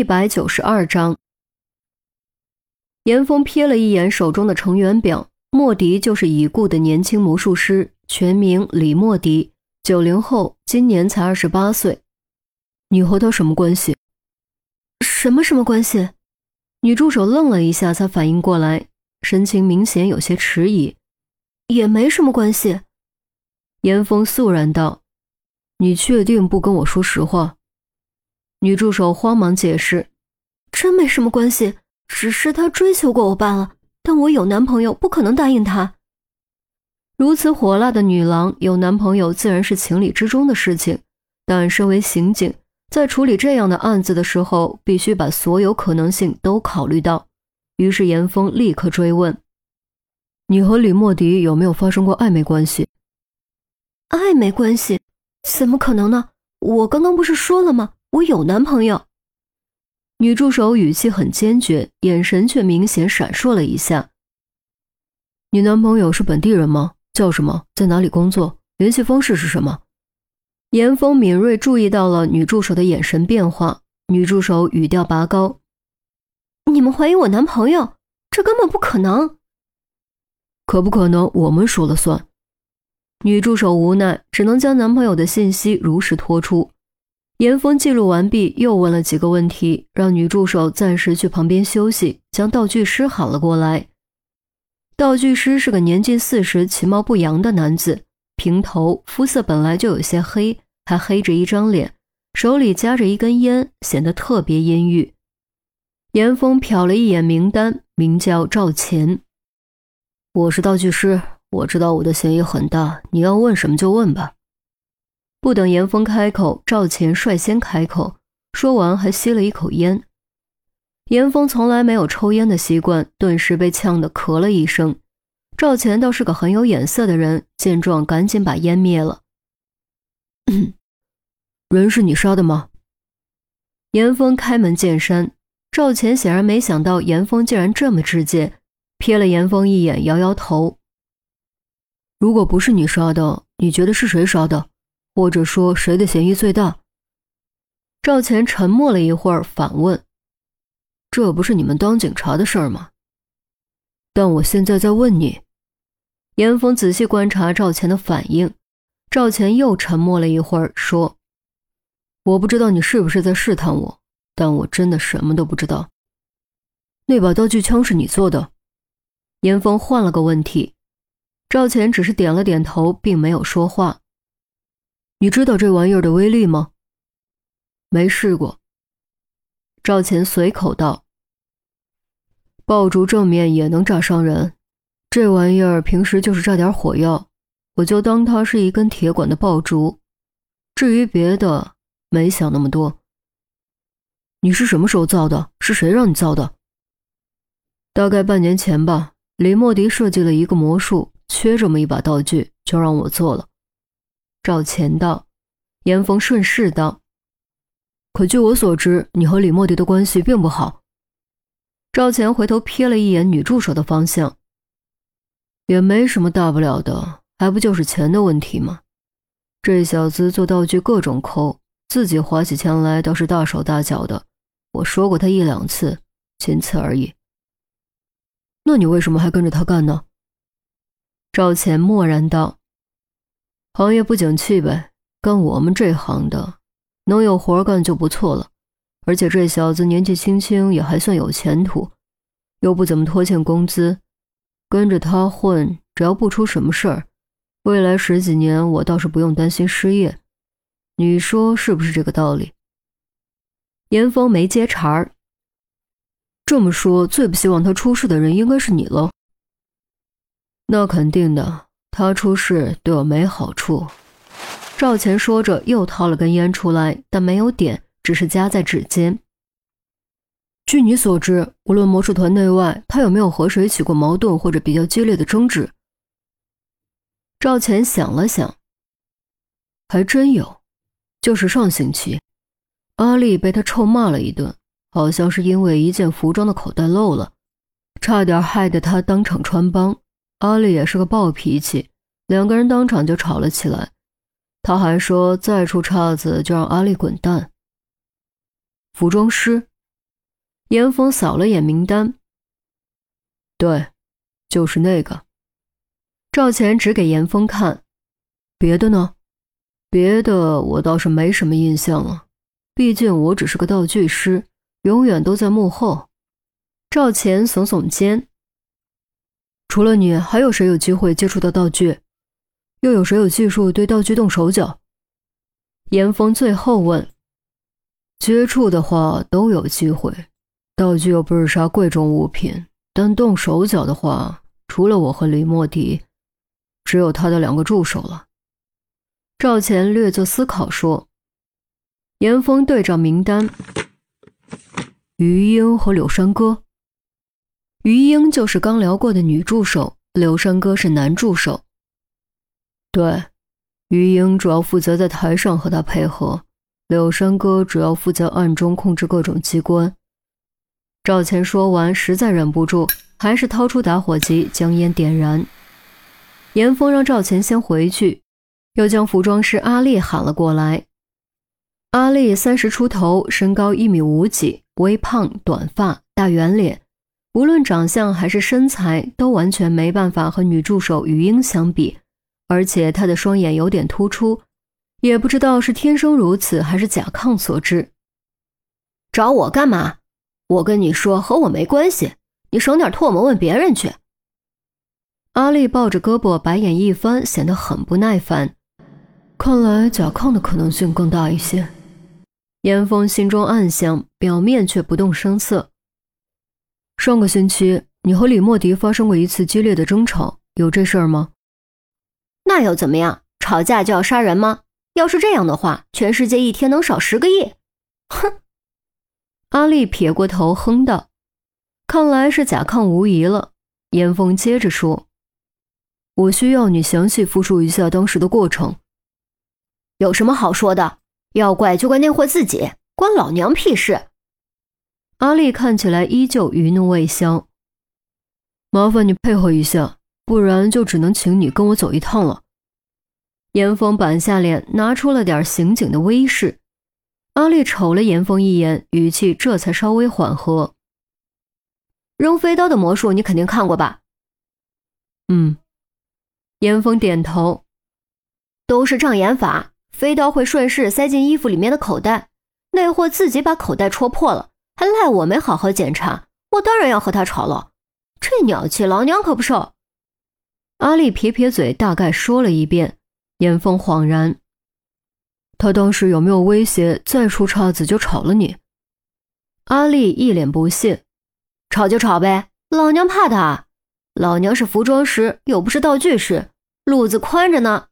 一百九十二章，严峰瞥了一眼手中的成员表，莫迪就是已故的年轻魔术师，全名李莫迪，九零后，今年才二十八岁。你和他什么关系？什么什么关系？女助手愣了一下，才反应过来，神情明显有些迟疑。也没什么关系。严峰肃然道：“你确定不跟我说实话？”女助手慌忙解释：“真没什么关系，只是他追求过我罢了。但我有男朋友，不可能答应他。”如此火辣的女郎有男朋友，自然是情理之中的事情。但身为刑警，在处理这样的案子的时候，必须把所有可能性都考虑到。于是严峰立刻追问：“你和李莫迪有没有发生过暧昧关系？”“暧昧关系？怎么可能呢？我刚刚不是说了吗？”我有男朋友。女助手语气很坚决，眼神却明显闪烁了一下。你男朋友是本地人吗？叫什么？在哪里工作？联系方式是什么？严峰敏锐注意到了女助手的眼神变化，女助手语调拔高：“你们怀疑我男朋友？这根本不可能！可不可能？我们说了算。”女助手无奈，只能将男朋友的信息如实托出。严峰记录完毕，又问了几个问题，让女助手暂时去旁边休息，将道具师喊了过来。道具师是个年近四十、其貌不扬的男子，平头，肤色本来就有些黑，还黑着一张脸，手里夹着一根烟，显得特别阴郁。严峰瞟了一眼名单，名叫赵钱。我是道具师，我知道我的嫌疑很大，你要问什么就问吧。不等严峰开口，赵钱率先开口，说完还吸了一口烟。严峰从来没有抽烟的习惯，顿时被呛得咳了一声。赵钱倒是个很有眼色的人，见状赶紧把烟灭了。人是你杀的吗？严峰开门见山。赵钱显然没想到严峰竟然这么直接，瞥了严峰一眼，摇摇头。如果不是你杀的，你觉得是谁杀的？或者说谁的嫌疑最大？赵钱沉默了一会儿，反问：“这不是你们当警察的事儿吗？”但我现在在问你。严峰仔细观察赵钱的反应，赵钱又沉默了一会儿，说：“我不知道你是不是在试探我，但我真的什么都不知道。那把道具枪是你做的？”严峰换了个问题，赵钱只是点了点头，并没有说话。你知道这玩意儿的威力吗？没试过。赵钱随口道：“爆竹正面也能炸伤人，这玩意儿平时就是炸点火药，我就当它是一根铁管的爆竹。至于别的，没想那么多。你是什么时候造的？是谁让你造的？大概半年前吧。李莫迪设计了一个魔术，缺这么一把道具，就让我做了。”赵钱道，严峰顺势道：“可据我所知，你和李莫迪的关系并不好。”赵钱回头瞥了一眼女助手的方向，也没什么大不了的，还不就是钱的问题吗？这小子做道具各种抠，自己花起钱来倒是大手大脚的。我说过他一两次，仅此而已。那你为什么还跟着他干呢？赵钱默然道。行业不景气呗，干我们这行的，能有活干就不错了。而且这小子年纪轻轻，也还算有前途，又不怎么拖欠工资，跟着他混，只要不出什么事儿，未来十几年我倒是不用担心失业。你说是不是这个道理？严峰没接茬儿。这么说，最不希望他出事的人应该是你了。那肯定的。他出事对我没好处。赵钱说着，又掏了根烟出来，但没有点，只是夹在指尖。据你所知，无论魔术团内外，他有没有和谁起过矛盾或者比较激烈的争执？赵钱想了想，还真有，就是上星期，阿丽被他臭骂了一顿，好像是因为一件服装的口袋漏了，差点害得他当场穿帮。阿丽也是个暴脾气，两个人当场就吵了起来。他还说再出岔子就让阿丽滚蛋。服装师，严峰扫了眼名单，对，就是那个。赵钱指给严峰看，别的呢？别的我倒是没什么印象了，毕竟我只是个道具师，永远都在幕后。赵钱耸耸肩，除了你，还有谁有机会接触到道具？又有谁有技术对道具动手脚？严峰最后问。接触的话都有机会，道具又不是啥贵重物品，但动手脚的话，除了我和李莫迪，只有他的两个助手了。赵钱略作思考说：“严峰对照名单，于英和柳山歌。于英就是刚聊过的女助手，柳山歌是男助手。对，于英主要负责在台上和他配合。”柳山哥主要负责暗中控制各种机关。赵钱说完，实在忍不住，还是掏出打火机将烟点燃。严峰让赵钱先回去，又将服装师阿丽喊了过来。阿丽三十出头，身高一米五几，微胖，短发，大圆脸，无论长相还是身材，都完全没办法和女助手于英相比，而且他的双眼有点突出。也不知道是天生如此，还是甲亢所致。找我干嘛？我跟你说，和我没关系，你省点唾沫问别人去。阿丽抱着胳膊，白眼一翻，显得很不耐烦。看来甲亢的可能性更大一些。严峰心中暗想，表面却不动声色。上个星期，你和李莫迪发生过一次激烈的争吵，有这事儿吗？那又怎么样？吵架就要杀人吗？要是这样的话，全世界一天能少十个亿。哼！阿丽撇过头哼道：“看来是甲亢无疑了。”严峰接着说：“我需要你详细复述一下当时的过程。有什么好说的？要怪就怪那货自己，关老娘屁事！”阿丽看起来依旧余怒未消。麻烦你配合一下，不然就只能请你跟我走一趟了。严峰板下脸，拿出了点刑警的威势。阿丽瞅了严峰一眼，语气这才稍微缓和。扔飞刀的魔术你肯定看过吧？嗯。严峰点头。都是障眼法，飞刀会顺势塞进衣服里面的口袋。那货自己把口袋戳破了，还赖我没好好检查。我当然要和他吵了。这鸟气，老娘可不受。阿丽撇撇嘴，大概说了一遍。严峰恍然，他当时有没有威胁再出岔子就炒了你？阿丽一脸不屑，炒就炒呗，老娘怕他？老娘是服装师，又不是道具师，路子宽着呢。